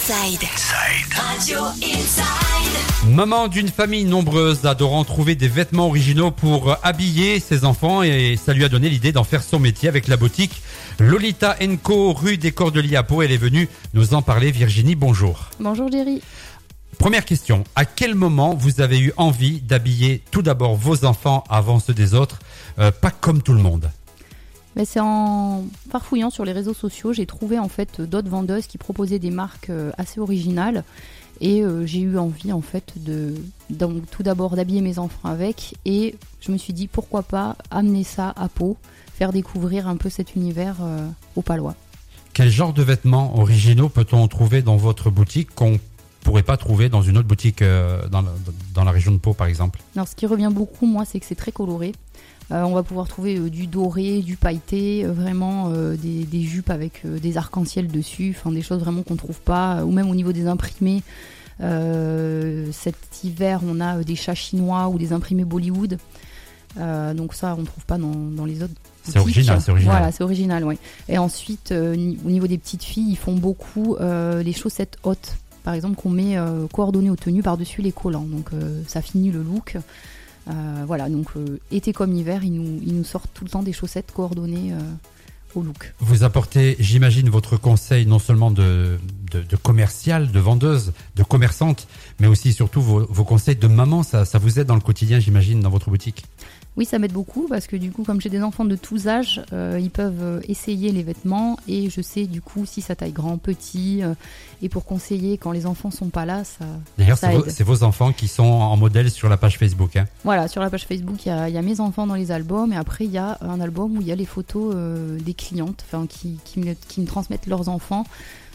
Inside. Radio Inside. Maman d'une famille nombreuse adorant trouver des vêtements originaux pour habiller ses enfants et ça lui a donné l'idée d'en faire son métier avec la boutique Lolita Co rue des Cordeliers à Pau. Elle est venue nous en parler. Virginie, bonjour. Bonjour Jerry. Première question, à quel moment vous avez eu envie d'habiller tout d'abord vos enfants avant ceux des autres, euh, pas comme tout le monde C'est en farfouillant sur les réseaux sociaux, j'ai trouvé en fait d'autres vendeuses qui proposaient des marques euh, assez originales et euh, j'ai eu envie en fait de tout d'abord d'habiller mes enfants avec et je me suis dit pourquoi pas amener ça à Pau, faire découvrir un peu cet univers euh, aux Palois. Quel genre de vêtements originaux peut-on trouver dans votre boutique pourrait pas trouver dans une autre boutique euh, dans, la, dans la région de Pau par exemple Alors ce qui revient beaucoup moi c'est que c'est très coloré. Euh, on va pouvoir trouver euh, du doré, du pailleté, vraiment des, des jupes avec des arcs-en-ciel dessus, enfin des choses vraiment qu'on trouve pas, ou même au niveau des imprimés. Cet hiver, on a des chats chinois ou des imprimés Bollywood. Donc ça, on trouve pas dans, dans les autres. C'est original, c'est original. Voilà, c'est original, oui. Et ensuite, euh, au niveau des petites filles, ils font beaucoup euh, les chaussettes hautes, par exemple, qu'on met euh, coordonnées aux tenues par-dessus les collants. Donc euh, ça finit le look. Euh, voilà, donc été comme hiver, ils nous, ils nous sortent tout le temps des chaussettes coordonnées au look. Vous apportez, j'imagine, votre conseil non seulement de, de, de commercial, de vendeuse, de commerçante, mais aussi surtout vos, vos conseils de maman. Ça, ça vous aide dans le quotidien, j'imagine, dans votre boutique. Oui, ça m'aide beaucoup parce que du coup, comme j'ai des enfants de tous âges, euh, ils peuvent euh, essayer les vêtements et je sais du coup si ça taille grand, petit. euh, et pour conseiller quand les enfants sont pas là, ça. D'ailleurs, c'est vos, enfants qui sont en modèle sur la page Facebook. Hein. Voilà, sur la page Facebook, il y a, il y a mes enfants dans les albums et après il y a un album où il y a les photos euh, des clientes, qui, qui, me, qui me transmettent leurs enfants,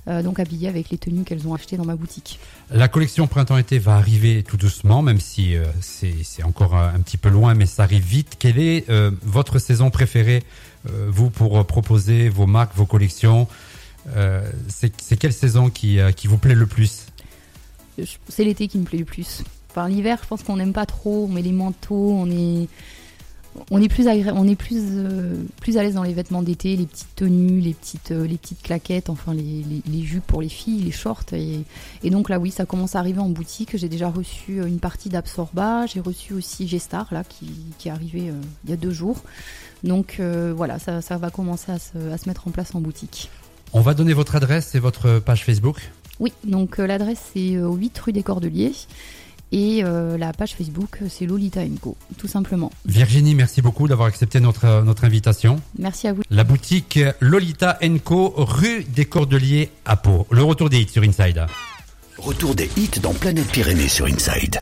euh, donc habillés avec les tenues qu'elles ont achetées dans ma boutique. La collection printemps-été va arriver tout doucement, même si euh, c'est encore un, un petit peu loin, mais ça arrive vite. Quelle est euh, votre saison préférée, vous, pour proposer vos marques, vos collections? C'est quelle saison qui, qui vous plaît le plus? C'est l'été qui me plaît le plus. Enfin, l'hiver, je pense qu'on n'aime pas trop, on met les manteaux, on est. On est plus agré- on est plus euh, plus à l'aise dans les vêtements d'été, les petites tenues, les petites euh, les petites claquettes, enfin les, les, les jupes pour les filles, les shorts et, et donc là oui ça commence à arriver en boutique. J'ai déjà reçu euh, une partie d'Absorba, j'ai reçu aussi Gestar là qui, qui est arrivé euh, il y a deux jours. Donc voilà ça, ça va commencer à se, à se mettre en place en boutique. On va donner votre adresse et votre page Facebook. Oui, donc l'adresse c'est euh, au 8 rue des Cordeliers et euh, la page Facebook euh, c'est Lolita Co, tout simplement. Virginie, merci beaucoup d'avoir accepté notre, notre invitation. Merci à vous. La boutique Lolita Co, rue des Cordeliers à Pau. Le retour des hits sur Inside. Retour des hits dans Planète Pyrénées sur Inside.